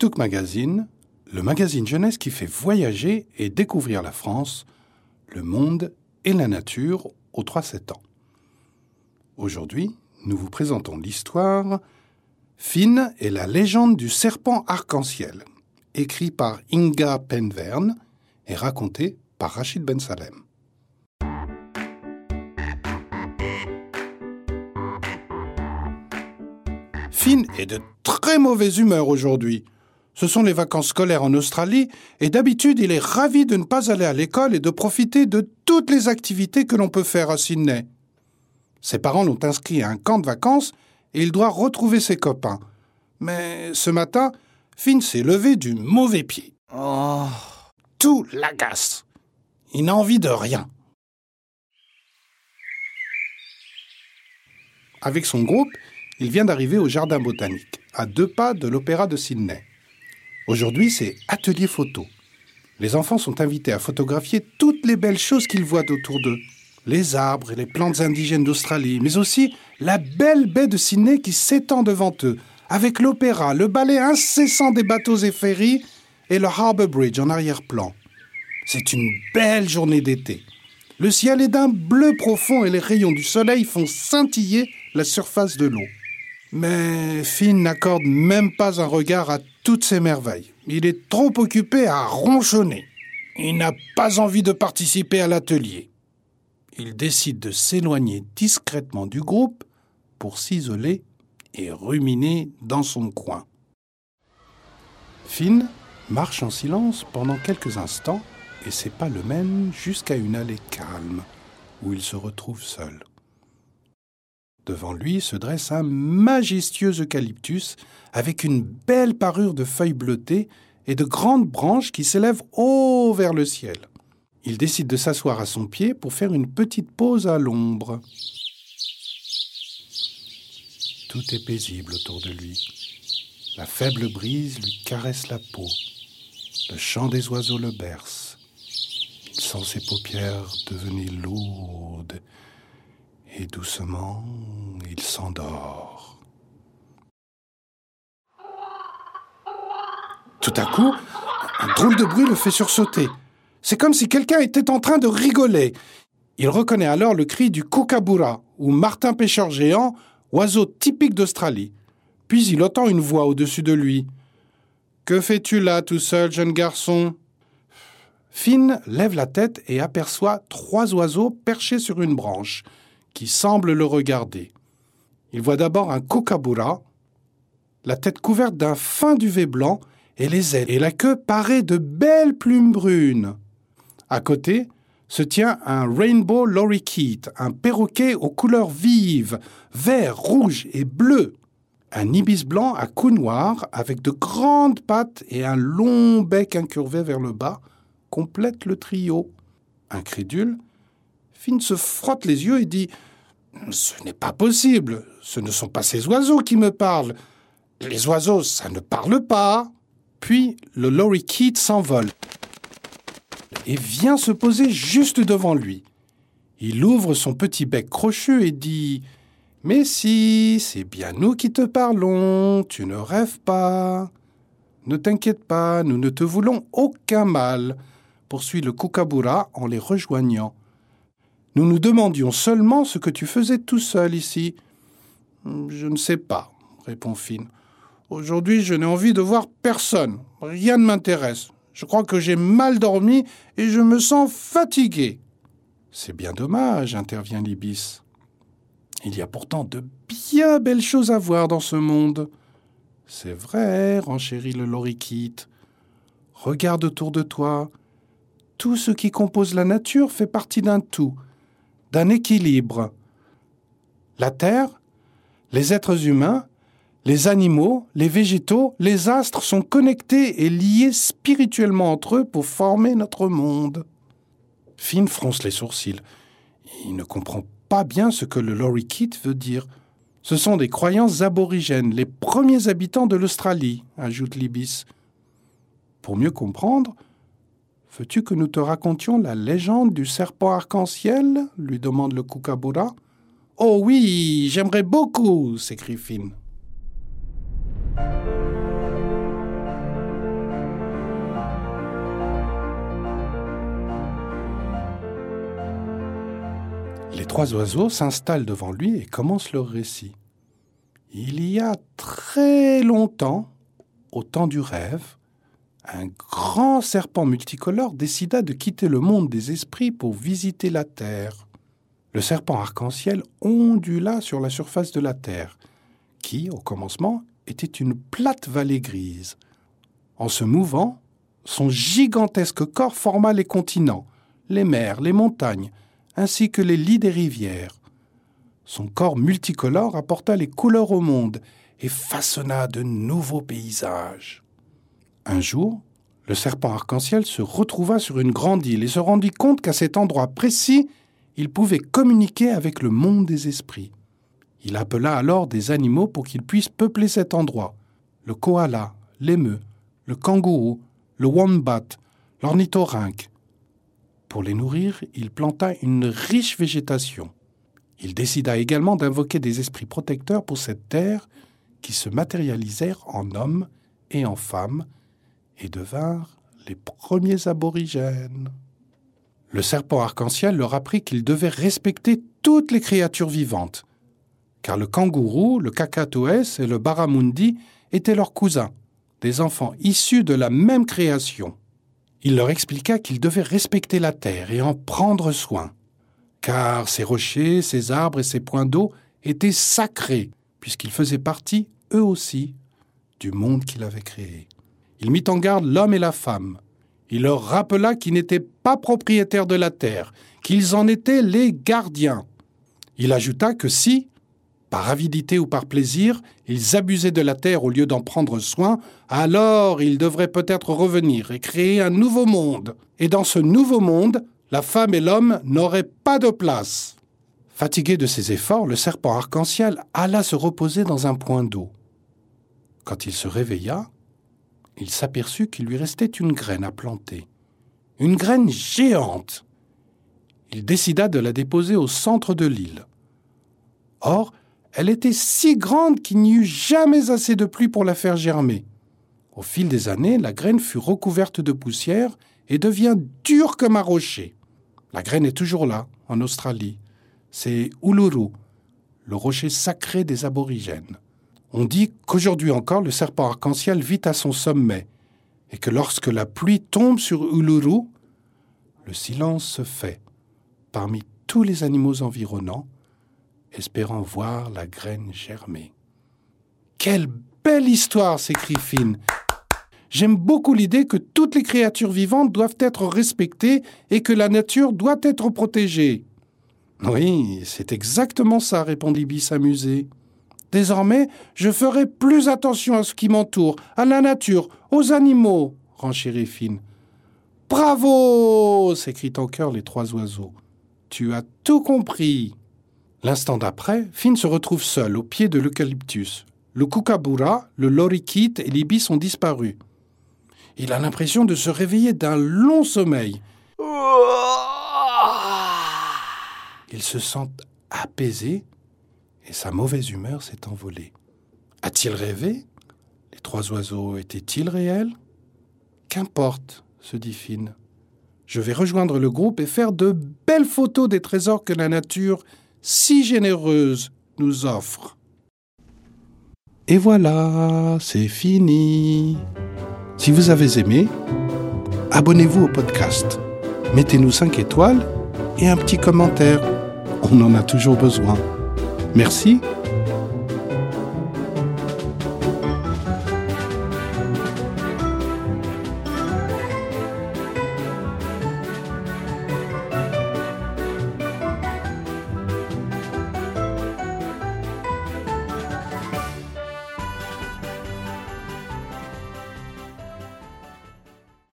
Tuk Magazine, le magazine jeunesse qui fait voyager et découvrir la France, le monde et la nature aux 3-7 ans. Aujourd'hui, nous vous présentons l'histoire Finn et la légende du serpent arc-en-ciel, écrit par Inga Penverne et raconté par Rachid Ben Salem. Finn est de très mauvaise humeur aujourd'hui. Ce sont les vacances scolaires en Australie et d'habitude il est ravi de ne pas aller à l'école et de profiter de toutes les activités que l'on peut faire à Sydney. Ses parents l'ont inscrit à un camp de vacances et il doit retrouver ses copains. Mais ce matin, Finn s'est levé du mauvais pied. Oh. Tout l'agace. Il n'a envie de rien. Avec son groupe, il vient d'arriver au jardin botanique, à deux pas de l'opéra de Sydney. Aujourd'hui, c'est atelier photo. Les enfants sont invités à photographier toutes les belles choses qu'ils voient autour d'eux. Les arbres et les plantes indigènes d'Australie, mais aussi la belle baie de Sydney qui s'étend devant eux, avec l'opéra, le ballet incessant des bateaux et ferries et le Harbour Bridge en arrière-plan. C'est une belle journée d'été. Le ciel est d'un bleu profond et les rayons du soleil font scintiller la surface de l'eau. Mais Finn n'accorde même pas un regard à toutes ces merveilles. Il est trop occupé à ronchonner. Il n'a pas envie de participer à l'atelier. Il décide de s'éloigner discrètement du groupe pour s'isoler et ruminer dans son coin. Finn marche en silence pendant quelques instants et ses pas le mènent jusqu'à une allée calme où il se retrouve seul. Devant lui se dresse un majestueux eucalyptus avec une belle parure de feuilles bleutées et de grandes branches qui s'élèvent haut vers le ciel. Il décide de s'asseoir à son pied pour faire une petite pause à l'ombre. Tout est paisible autour de lui. La faible brise lui caresse la peau. Le chant des oiseaux le berce. Il sent ses paupières devenir lourdes et doucement il s'endort. Tout à coup, un drôle de bruit le fait sursauter. C'est comme si quelqu'un était en train de rigoler. Il reconnaît alors le cri du kookaburra, ou martin pêcheur géant, oiseau typique d'Australie. Puis il entend une voix au-dessus de lui. Que fais-tu là tout seul, jeune garçon? Finn lève la tête et aperçoit trois oiseaux perchés sur une branche qui semble le regarder. Il voit d'abord un kookaburra, la tête couverte d'un fin duvet blanc et les ailes et la queue parée de belles plumes brunes. À côté se tient un rainbow lorikeet, un perroquet aux couleurs vives, vert, rouge et bleu. Un ibis blanc à cou noir avec de grandes pattes et un long bec incurvé vers le bas complète le trio. Incrédule, Finn se frotte les yeux et dit Ce n'est pas possible. Ce ne sont pas ces oiseaux qui me parlent. Les oiseaux, ça ne parle pas. Puis le lorikeet s'envole et vient se poser juste devant lui. Il ouvre son petit bec crochu et dit Mais si, c'est bien nous qui te parlons, tu ne rêves pas. Ne t'inquiète pas, nous ne te voulons aucun mal, poursuit le kookaburra en les rejoignant. Nous nous demandions seulement ce que tu faisais tout seul ici. Je ne sais pas, répond Finn. Aujourd'hui, je n'ai envie de voir personne. Rien ne m'intéresse. Je crois que j'ai mal dormi et je me sens fatigué. C'est bien dommage, intervient l'ibis. Il y a pourtant de bien belles choses à voir dans ce monde. C'est vrai, renchérit le lorikeet. Regarde autour de toi. Tout ce qui compose la nature fait partie d'un tout d'un équilibre. La Terre, les êtres humains, les animaux, les végétaux, les astres sont connectés et liés spirituellement entre eux pour former notre monde. Finn fronce les sourcils. Il ne comprend pas bien ce que le lorikeet veut dire. Ce sont des croyances aborigènes, les premiers habitants de l'Australie, ajoute l'ibis. Pour mieux comprendre, Veux-tu que nous te racontions la légende du serpent arc-en-ciel lui demande le Kookaburra. Oh oui, j'aimerais beaucoup s'écrie Finn. Les trois oiseaux s'installent devant lui et commencent leur récit. Il y a très longtemps, au temps du rêve, un grand serpent multicolore décida de quitter le monde des esprits pour visiter la Terre. Le serpent arc-en-ciel ondula sur la surface de la Terre, qui, au commencement, était une plate vallée grise. En se mouvant, son gigantesque corps forma les continents, les mers, les montagnes, ainsi que les lits des rivières. Son corps multicolore apporta les couleurs au monde et façonna de nouveaux paysages. Un jour, le serpent arc-en-ciel se retrouva sur une grande île et se rendit compte qu'à cet endroit précis, il pouvait communiquer avec le monde des esprits. Il appela alors des animaux pour qu'ils puissent peupler cet endroit. Le koala, l'émeu, le kangourou, le wombat, l'ornithorynque. Pour les nourrir, il planta une riche végétation. Il décida également d'invoquer des esprits protecteurs pour cette terre qui se matérialisèrent en hommes et en femmes et devinrent les premiers aborigènes. Le serpent arc-en-ciel leur apprit qu'ils devaient respecter toutes les créatures vivantes, car le kangourou, le cacatoès et le baramundi étaient leurs cousins, des enfants issus de la même création. Il leur expliqua qu'ils devaient respecter la terre et en prendre soin, car ces rochers, ces arbres et ces points d'eau étaient sacrés, puisqu'ils faisaient partie, eux aussi, du monde qu'il avait créé. Il mit en garde l'homme et la femme. Il leur rappela qu'ils n'étaient pas propriétaires de la terre, qu'ils en étaient les gardiens. Il ajouta que si, par avidité ou par plaisir, ils abusaient de la terre au lieu d'en prendre soin, alors ils devraient peut-être revenir et créer un nouveau monde. Et dans ce nouveau monde, la femme et l'homme n'auraient pas de place. Fatigué de ses efforts, le serpent arc-en-ciel alla se reposer dans un point d'eau. Quand il se réveilla, il s'aperçut qu'il lui restait une graine à planter. Une graine géante. Il décida de la déposer au centre de l'île. Or, elle était si grande qu'il n'y eut jamais assez de pluie pour la faire germer. Au fil des années, la graine fut recouverte de poussière et devient dure comme un rocher. La graine est toujours là, en Australie. C'est Uluru, le rocher sacré des aborigènes. On dit qu'aujourd'hui encore le serpent arc-en-ciel vit à son sommet, et que lorsque la pluie tombe sur Uluru, le silence se fait parmi tous les animaux environnants, espérant voir la graine germer. Quelle belle histoire s'écrie Finn. J'aime beaucoup l'idée que toutes les créatures vivantes doivent être respectées et que la nature doit être protégée. Oui, c'est exactement ça, répondit Bis amusé. Désormais, je ferai plus attention à ce qui m'entoure, à la nature, aux animaux, renchérit Finn. Bravo s'écrient en chœur les trois oiseaux. Tu as tout compris. L'instant d'après, Finn se retrouve seul au pied de l'eucalyptus. Le kookaburra, le lorikite et l'ibis ont disparu. Il a l'impression de se réveiller d'un long sommeil. Il se sent apaisé et sa mauvaise humeur s'est envolée. A-t-il rêvé? Les trois oiseaux étaient-ils réels? Qu'importe, se dit Finn. Je vais rejoindre le groupe et faire de belles photos des trésors que la nature, si généreuse, nous offre. Et voilà, c'est fini. Si vous avez aimé, abonnez-vous au podcast. Mettez-nous 5 étoiles et un petit commentaire. On en a toujours besoin. Merci